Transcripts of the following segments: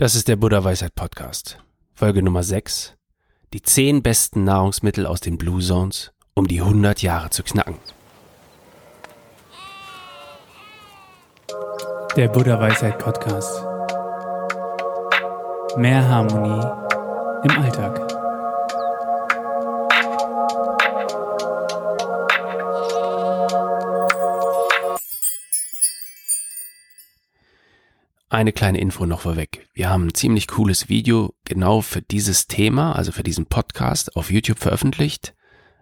Das ist der Buddha Weisheit Podcast. Folge Nummer 6. Die 10 besten Nahrungsmittel aus den Blue Zones, um die 100 Jahre zu knacken. Der Buddha Weisheit Podcast. Mehr Harmonie im Alltag. Eine kleine Info noch vorweg. Wir haben ein ziemlich cooles Video genau für dieses Thema, also für diesen Podcast auf YouTube veröffentlicht.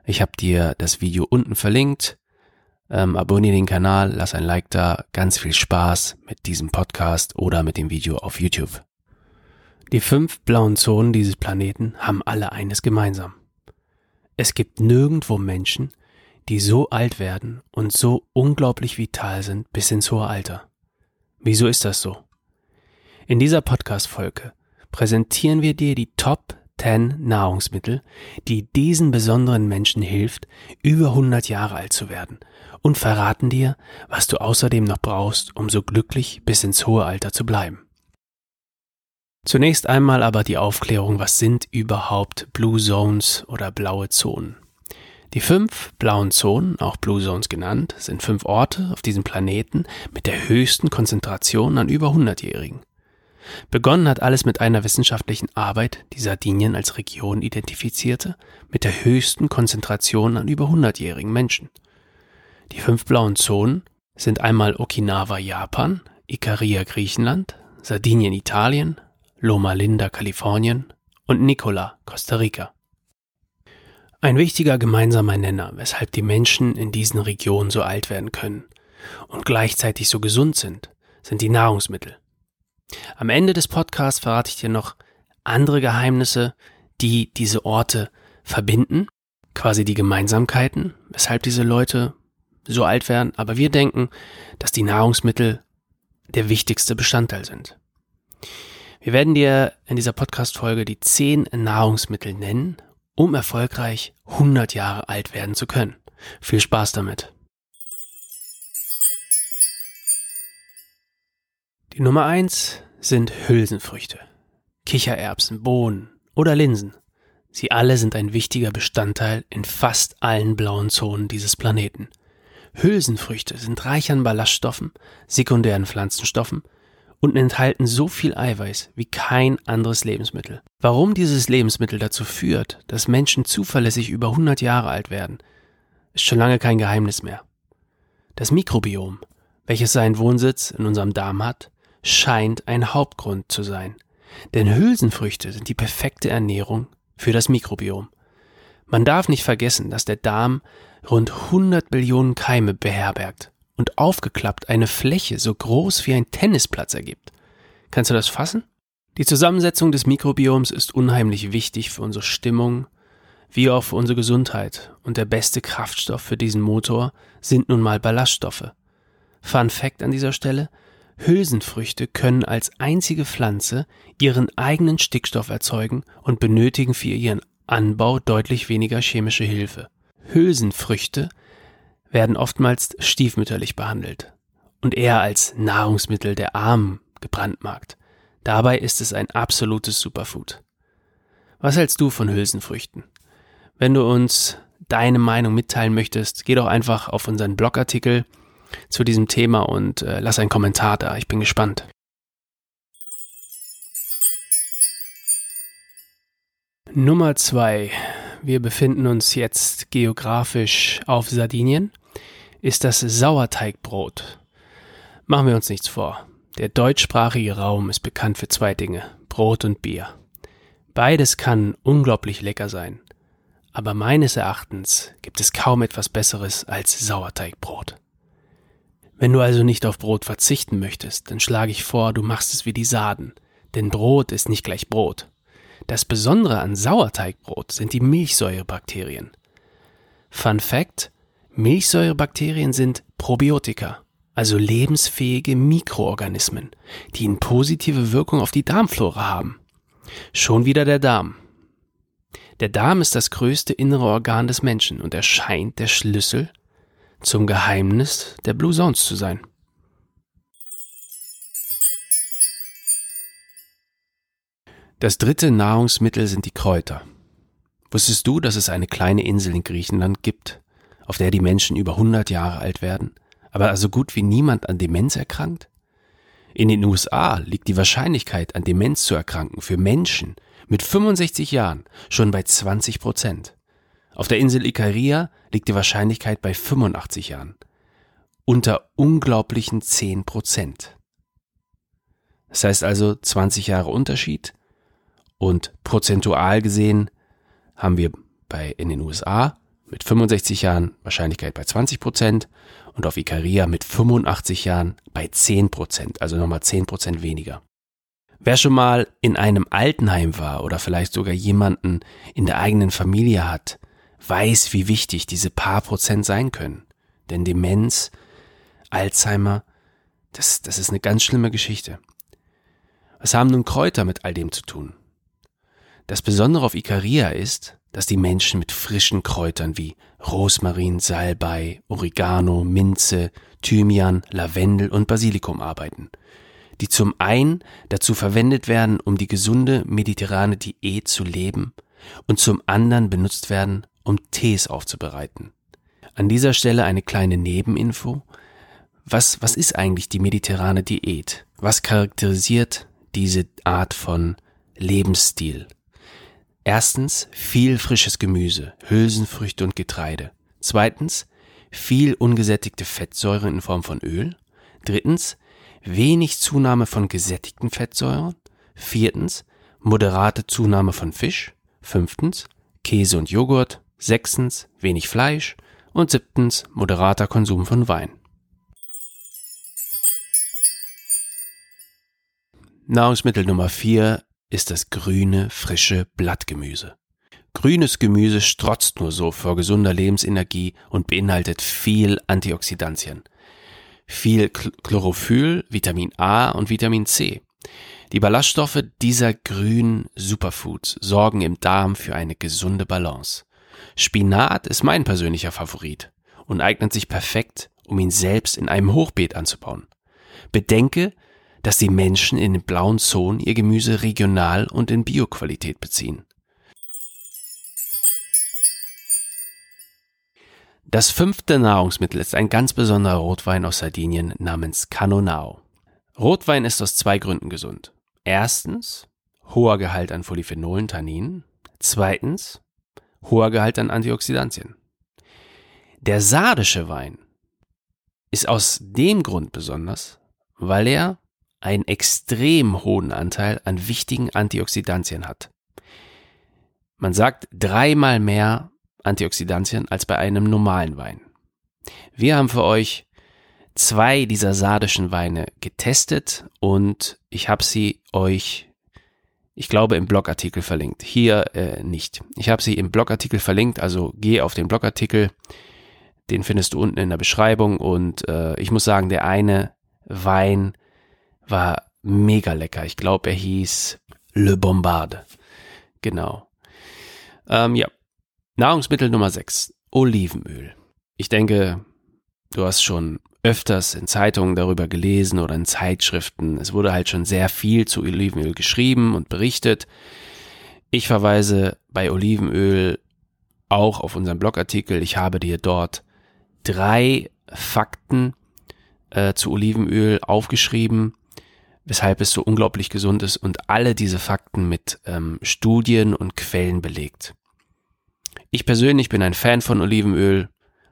Ich habe dir das Video unten verlinkt. Ähm, abonniere den Kanal, lass ein Like da. Ganz viel Spaß mit diesem Podcast oder mit dem Video auf YouTube. Die fünf blauen Zonen dieses Planeten haben alle eines gemeinsam. Es gibt nirgendwo Menschen, die so alt werden und so unglaublich vital sind bis ins hohe Alter. Wieso ist das so? In dieser Podcast-Folge präsentieren wir dir die Top 10 Nahrungsmittel, die diesen besonderen Menschen hilft, über 100 Jahre alt zu werden und verraten dir, was du außerdem noch brauchst, um so glücklich bis ins hohe Alter zu bleiben. Zunächst einmal aber die Aufklärung, was sind überhaupt Blue Zones oder blaue Zonen? Die fünf blauen Zonen, auch Blue Zones genannt, sind fünf Orte auf diesem Planeten mit der höchsten Konzentration an über 100-Jährigen. Begonnen hat alles mit einer wissenschaftlichen Arbeit, die Sardinien als Region identifizierte, mit der höchsten Konzentration an über 100-jährigen Menschen. Die fünf blauen Zonen sind einmal Okinawa Japan, Ikaria Griechenland, Sardinien Italien, Loma Linda Kalifornien und Nicola Costa Rica. Ein wichtiger gemeinsamer Nenner, weshalb die Menschen in diesen Regionen so alt werden können und gleichzeitig so gesund sind, sind die Nahrungsmittel. Am Ende des Podcasts verrate ich dir noch andere Geheimnisse, die diese Orte verbinden, quasi die Gemeinsamkeiten, weshalb diese Leute so alt werden, aber wir denken, dass die Nahrungsmittel der wichtigste Bestandteil sind. Wir werden dir in dieser Podcast-Folge die zehn Nahrungsmittel nennen, um erfolgreich 100 Jahre alt werden zu können. Viel Spaß damit! Nummer eins sind Hülsenfrüchte, Kichererbsen, Bohnen oder Linsen. Sie alle sind ein wichtiger Bestandteil in fast allen blauen Zonen dieses Planeten. Hülsenfrüchte sind reich an Ballaststoffen, sekundären Pflanzenstoffen und enthalten so viel Eiweiß wie kein anderes Lebensmittel. Warum dieses Lebensmittel dazu führt, dass Menschen zuverlässig über 100 Jahre alt werden, ist schon lange kein Geheimnis mehr. Das Mikrobiom, welches seinen Wohnsitz in unserem Darm hat, scheint ein Hauptgrund zu sein. Denn Hülsenfrüchte sind die perfekte Ernährung für das Mikrobiom. Man darf nicht vergessen, dass der Darm rund 100 Billionen Keime beherbergt und aufgeklappt eine Fläche so groß wie ein Tennisplatz ergibt. Kannst du das fassen? Die Zusammensetzung des Mikrobioms ist unheimlich wichtig für unsere Stimmung, wie auch für unsere Gesundheit, und der beste Kraftstoff für diesen Motor sind nun mal Ballaststoffe. Fun Fact an dieser Stelle, Hülsenfrüchte können als einzige Pflanze ihren eigenen Stickstoff erzeugen und benötigen für ihren Anbau deutlich weniger chemische Hilfe. Hülsenfrüchte werden oftmals stiefmütterlich behandelt und eher als Nahrungsmittel der Armen gebrandmarkt. Dabei ist es ein absolutes Superfood. Was hältst du von Hülsenfrüchten? Wenn du uns deine Meinung mitteilen möchtest, geh doch einfach auf unseren Blogartikel zu diesem Thema und äh, lass einen Kommentar da. Ich bin gespannt. Nummer zwei. Wir befinden uns jetzt geografisch auf Sardinien. Ist das Sauerteigbrot. Machen wir uns nichts vor. Der deutschsprachige Raum ist bekannt für zwei Dinge: Brot und Bier. Beides kann unglaublich lecker sein. Aber meines Erachtens gibt es kaum etwas Besseres als Sauerteigbrot. Wenn du also nicht auf Brot verzichten möchtest, dann schlage ich vor, du machst es wie die Saden, denn Brot ist nicht gleich Brot. Das Besondere an Sauerteigbrot sind die Milchsäurebakterien. Fun Fact: Milchsäurebakterien sind Probiotika, also lebensfähige Mikroorganismen, die eine positive Wirkung auf die Darmflora haben. Schon wieder der Darm. Der Darm ist das größte innere Organ des Menschen und erscheint der Schlüssel zum Geheimnis der Blue Zones zu sein. Das dritte Nahrungsmittel sind die Kräuter. Wusstest du, dass es eine kleine Insel in Griechenland gibt, auf der die Menschen über 100 Jahre alt werden, aber also gut wie niemand an Demenz erkrankt? In den USA liegt die Wahrscheinlichkeit, an Demenz zu erkranken, für Menschen mit 65 Jahren schon bei 20 Prozent. Auf der Insel Ikaria liegt die Wahrscheinlichkeit bei 85 Jahren. Unter unglaublichen 10 Prozent. Das heißt also 20 Jahre Unterschied und prozentual gesehen haben wir bei, in den USA mit 65 Jahren Wahrscheinlichkeit bei 20 Prozent und auf Ikaria mit 85 Jahren bei 10 Prozent, also nochmal 10 Prozent weniger. Wer schon mal in einem Altenheim war oder vielleicht sogar jemanden in der eigenen Familie hat, weiß, wie wichtig diese paar Prozent sein können. Denn Demenz, Alzheimer, das, das ist eine ganz schlimme Geschichte. Was haben nun Kräuter mit all dem zu tun? Das Besondere auf Ikaria ist, dass die Menschen mit frischen Kräutern wie Rosmarin, Salbei, Oregano, Minze, Thymian, Lavendel und Basilikum arbeiten, die zum einen dazu verwendet werden, um die gesunde mediterrane Diät zu leben und zum anderen benutzt werden, um Tees aufzubereiten. An dieser Stelle eine kleine Nebeninfo. Was, was ist eigentlich die mediterrane Diät? Was charakterisiert diese Art von Lebensstil? Erstens viel frisches Gemüse, Hülsenfrüchte und Getreide. Zweitens viel ungesättigte Fettsäuren in Form von Öl. Drittens wenig Zunahme von gesättigten Fettsäuren. Viertens moderate Zunahme von Fisch. Fünftens Käse und Joghurt. Sechstens wenig Fleisch. Und siebtens moderater Konsum von Wein. Nahrungsmittel Nummer vier ist das grüne, frische Blattgemüse. Grünes Gemüse strotzt nur so vor gesunder Lebensenergie und beinhaltet viel Antioxidantien, viel Chlorophyll, Vitamin A und Vitamin C. Die Ballaststoffe dieser grünen Superfoods sorgen im Darm für eine gesunde Balance. Spinat ist mein persönlicher Favorit und eignet sich perfekt, um ihn selbst in einem Hochbeet anzubauen. Bedenke, dass die Menschen in den blauen Zonen ihr Gemüse regional und in Bioqualität beziehen. Das fünfte Nahrungsmittel ist ein ganz besonderer Rotwein aus Sardinien namens Canonau. Rotwein ist aus zwei Gründen gesund. Erstens, hoher Gehalt an Polyphenolen, Tanninen. Zweitens, hoher Gehalt an Antioxidantien. Der sardische Wein ist aus dem Grund besonders, weil er einen extrem hohen Anteil an wichtigen Antioxidantien hat. Man sagt dreimal mehr Antioxidantien als bei einem normalen Wein. Wir haben für euch zwei dieser sardischen Weine getestet und ich habe sie euch, ich glaube, im Blogartikel verlinkt. Hier äh, nicht. Ich habe sie im Blogartikel verlinkt, also geh auf den Blogartikel, den findest du unten in der Beschreibung und äh, ich muss sagen, der eine Wein war mega lecker. Ich glaube, er hieß Le Bombarde. Genau. Ähm, ja. Nahrungsmittel Nummer 6. Olivenöl. Ich denke, du hast schon öfters in Zeitungen darüber gelesen oder in Zeitschriften. Es wurde halt schon sehr viel zu Olivenöl geschrieben und berichtet. Ich verweise bei Olivenöl auch auf unseren Blogartikel. Ich habe dir dort drei Fakten äh, zu Olivenöl aufgeschrieben, weshalb es so unglaublich gesund ist und alle diese Fakten mit ähm, Studien und Quellen belegt. Ich persönlich bin ein Fan von Olivenöl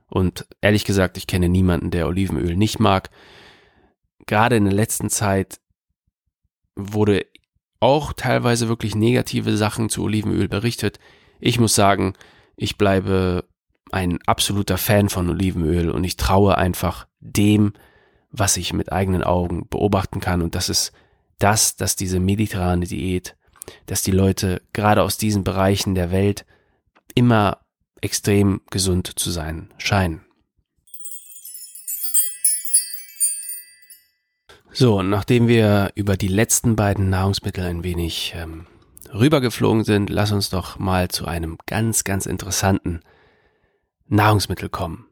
und ehrlich gesagt, ich kenne niemanden, der Olivenöl nicht mag. Gerade in der letzten Zeit wurde auch teilweise wirklich negative Sachen zu Olivenöl berichtet. Ich muss sagen, ich bleibe ein absoluter Fan von Olivenöl und ich traue einfach dem, was ich mit eigenen Augen beobachten kann. Und das ist das, dass diese mediterrane Diät, dass die Leute gerade aus diesen Bereichen der Welt immer extrem gesund zu sein scheinen. So, und nachdem wir über die letzten beiden Nahrungsmittel ein wenig ähm, rübergeflogen sind, lass uns doch mal zu einem ganz, ganz interessanten Nahrungsmittel kommen.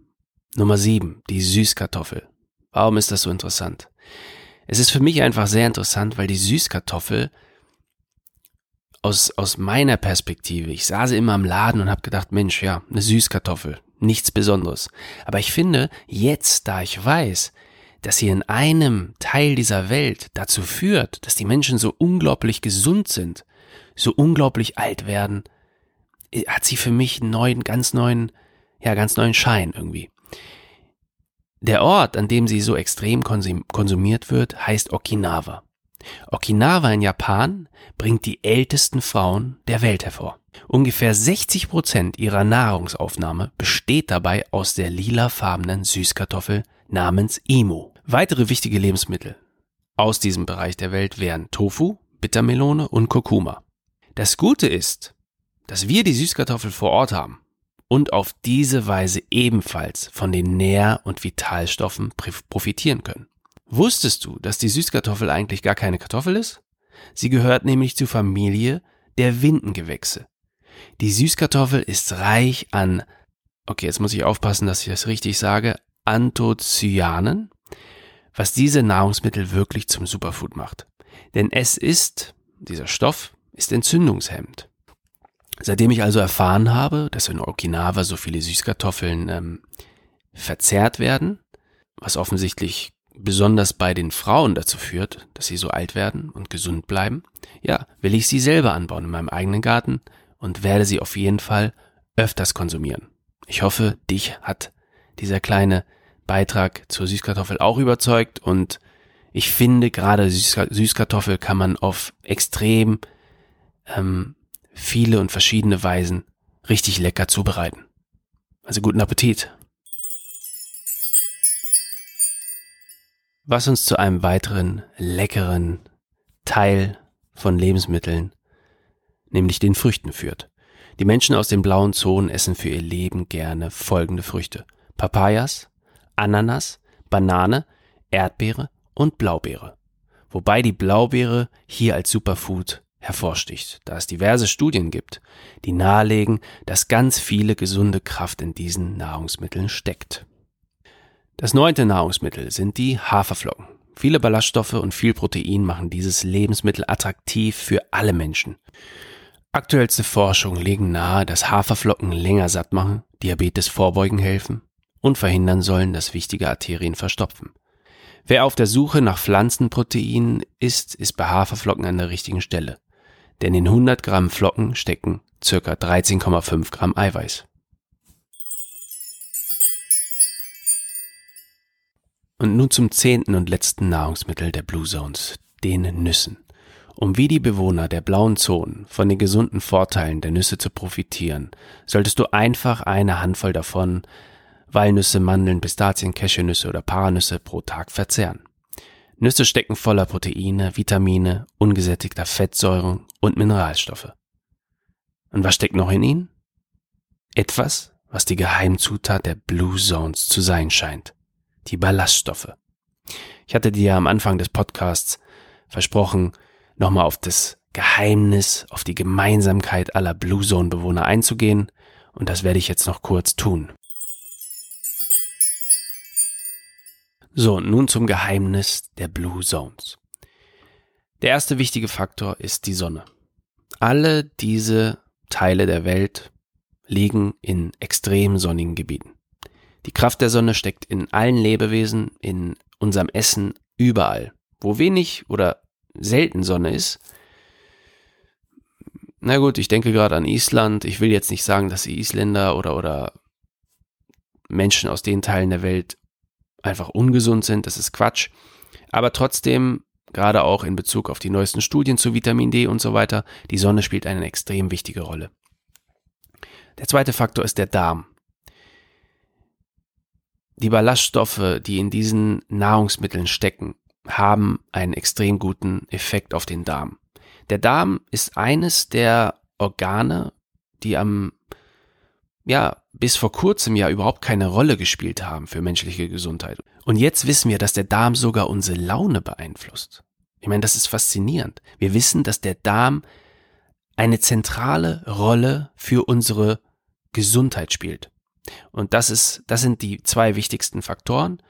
Nummer sieben, die Süßkartoffel. Warum ist das so interessant? Es ist für mich einfach sehr interessant, weil die Süßkartoffel aus, aus meiner Perspektive. Ich sie immer im Laden und habe gedacht, Mensch, ja, eine Süßkartoffel, nichts Besonderes. Aber ich finde, jetzt, da ich weiß, dass sie in einem Teil dieser Welt dazu führt, dass die Menschen so unglaublich gesund sind, so unglaublich alt werden, äh, hat sie für mich einen neuen, ganz neuen, ja, ganz neuen Schein irgendwie. Der Ort, an dem sie so extrem konsumiert wird, heißt Okinawa. Okinawa in Japan bringt die ältesten Frauen der Welt hervor. Ungefähr 60 Prozent ihrer Nahrungsaufnahme besteht dabei aus der lilafarbenen Süßkartoffel namens Imo. Weitere wichtige Lebensmittel aus diesem Bereich der Welt wären Tofu, Bittermelone und Kurkuma. Das Gute ist, dass wir die Süßkartoffel vor Ort haben und auf diese Weise ebenfalls von den Nähr- und Vitalstoffen profitieren können. Wusstest du, dass die Süßkartoffel eigentlich gar keine Kartoffel ist? Sie gehört nämlich zur Familie der Windengewächse. Die Süßkartoffel ist reich an, okay, jetzt muss ich aufpassen, dass ich das richtig sage, Anthocyanen, was diese Nahrungsmittel wirklich zum Superfood macht. Denn es ist, dieser Stoff ist entzündungshemmend. Seitdem ich also erfahren habe, dass in Okinawa so viele Süßkartoffeln ähm, verzehrt werden, was offensichtlich besonders bei den Frauen dazu führt, dass sie so alt werden und gesund bleiben, ja, will ich sie selber anbauen in meinem eigenen Garten und werde sie auf jeden Fall öfters konsumieren. Ich hoffe, dich hat dieser kleine Beitrag zur Süßkartoffel auch überzeugt und ich finde gerade Süßkartoffel kann man auf extrem ähm, viele und verschiedene Weisen richtig lecker zubereiten. Also guten Appetit. Was uns zu einem weiteren leckeren Teil von Lebensmitteln, nämlich den Früchten führt. Die Menschen aus den blauen Zonen essen für ihr Leben gerne folgende Früchte. Papayas, Ananas, Banane, Erdbeere und Blaubeere. Wobei die Blaubeere hier als Superfood hervorsticht, da es diverse Studien gibt, die nahelegen, dass ganz viele gesunde Kraft in diesen Nahrungsmitteln steckt. Das neunte Nahrungsmittel sind die Haferflocken. Viele Ballaststoffe und viel Protein machen dieses Lebensmittel attraktiv für alle Menschen. Aktuellste Forschungen legen nahe, dass Haferflocken länger satt machen, Diabetes vorbeugen helfen und verhindern sollen, dass wichtige Arterien verstopfen. Wer auf der Suche nach Pflanzenproteinen ist, ist bei Haferflocken an der richtigen Stelle denn in 100 Gramm Flocken stecken ca. 13,5 Gramm Eiweiß. Und nun zum zehnten und letzten Nahrungsmittel der Blue Zones, den Nüssen. Um wie die Bewohner der blauen Zonen von den gesunden Vorteilen der Nüsse zu profitieren, solltest du einfach eine Handvoll davon Walnüsse, Mandeln, Pistazien, Cashewnüsse oder Paranüsse pro Tag verzehren. Nüsse stecken voller Proteine, Vitamine, ungesättigter Fettsäuren und Mineralstoffe. Und was steckt noch in ihnen? Etwas, was die Geheimzutat der Blue Zones zu sein scheint. Die Ballaststoffe. Ich hatte dir am Anfang des Podcasts versprochen, nochmal auf das Geheimnis, auf die Gemeinsamkeit aller Blue Zone Bewohner einzugehen, und das werde ich jetzt noch kurz tun. So, nun zum Geheimnis der Blue Zones. Der erste wichtige Faktor ist die Sonne. Alle diese Teile der Welt liegen in extrem sonnigen Gebieten. Die Kraft der Sonne steckt in allen Lebewesen, in unserem Essen, überall. Wo wenig oder selten Sonne ist, na gut, ich denke gerade an Island. Ich will jetzt nicht sagen, dass die Isländer oder, oder Menschen aus den Teilen der Welt einfach ungesund sind, das ist Quatsch. Aber trotzdem, gerade auch in Bezug auf die neuesten Studien zu Vitamin D und so weiter, die Sonne spielt eine extrem wichtige Rolle. Der zweite Faktor ist der Darm. Die Ballaststoffe, die in diesen Nahrungsmitteln stecken, haben einen extrem guten Effekt auf den Darm. Der Darm ist eines der Organe, die am ja, bis vor kurzem ja überhaupt keine Rolle gespielt haben für menschliche Gesundheit. Und jetzt wissen wir, dass der Darm sogar unsere Laune beeinflusst. Ich meine, das ist faszinierend. Wir wissen, dass der Darm eine zentrale Rolle für unsere Gesundheit spielt. Und das ist, das sind die zwei wichtigsten Faktoren.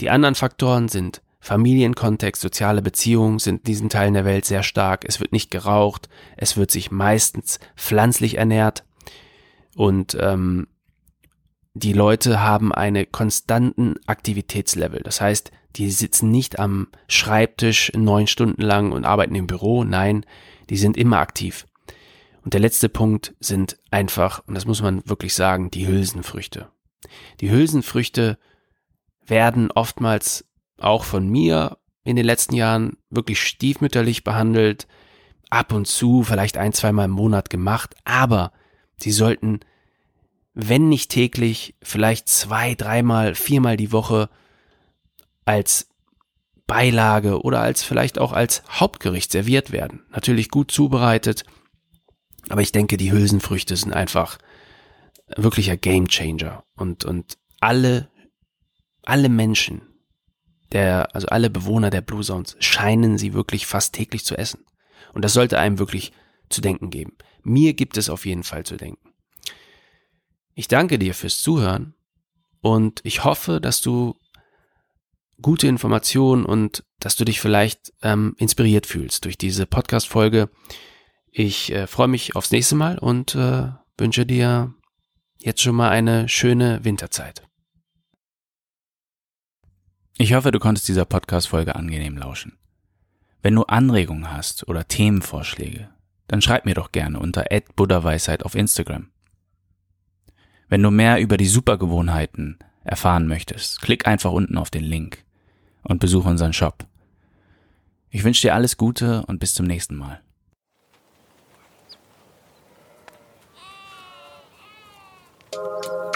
Die anderen Faktoren sind Familienkontext, soziale Beziehungen sind in diesen Teilen der Welt sehr stark. Es wird nicht geraucht, es wird sich meistens pflanzlich ernährt und ähm, die Leute haben einen konstanten Aktivitätslevel. Das heißt, die sitzen nicht am Schreibtisch neun Stunden lang und arbeiten im Büro. Nein, die sind immer aktiv. Und der letzte Punkt sind einfach, und das muss man wirklich sagen, die Hülsenfrüchte. Die Hülsenfrüchte werden oftmals auch von mir in den letzten Jahren wirklich stiefmütterlich behandelt, ab und zu, vielleicht ein, zweimal im Monat gemacht, aber sie sollten, wenn nicht täglich, vielleicht zwei, dreimal, viermal die Woche als Beilage oder als vielleicht auch als Hauptgericht serviert werden. Natürlich gut zubereitet, aber ich denke, die Hülsenfrüchte sind einfach wirklicher Gamechanger und, und alle, alle Menschen, der, also alle Bewohner der Blue Zones scheinen sie wirklich fast täglich zu essen. Und das sollte einem wirklich zu denken geben. Mir gibt es auf jeden Fall zu denken. Ich danke dir fürs Zuhören und ich hoffe, dass du gute Informationen und dass du dich vielleicht ähm, inspiriert fühlst durch diese Podcast-Folge. Ich äh, freue mich aufs nächste Mal und äh, wünsche dir jetzt schon mal eine schöne Winterzeit. Ich hoffe, du konntest dieser Podcast-Folge angenehm lauschen. Wenn du Anregungen hast oder Themenvorschläge, dann schreib mir doch gerne unter buddhaweisheit auf Instagram. Wenn du mehr über die Supergewohnheiten erfahren möchtest, klick einfach unten auf den Link und besuche unseren Shop. Ich wünsche dir alles Gute und bis zum nächsten Mal.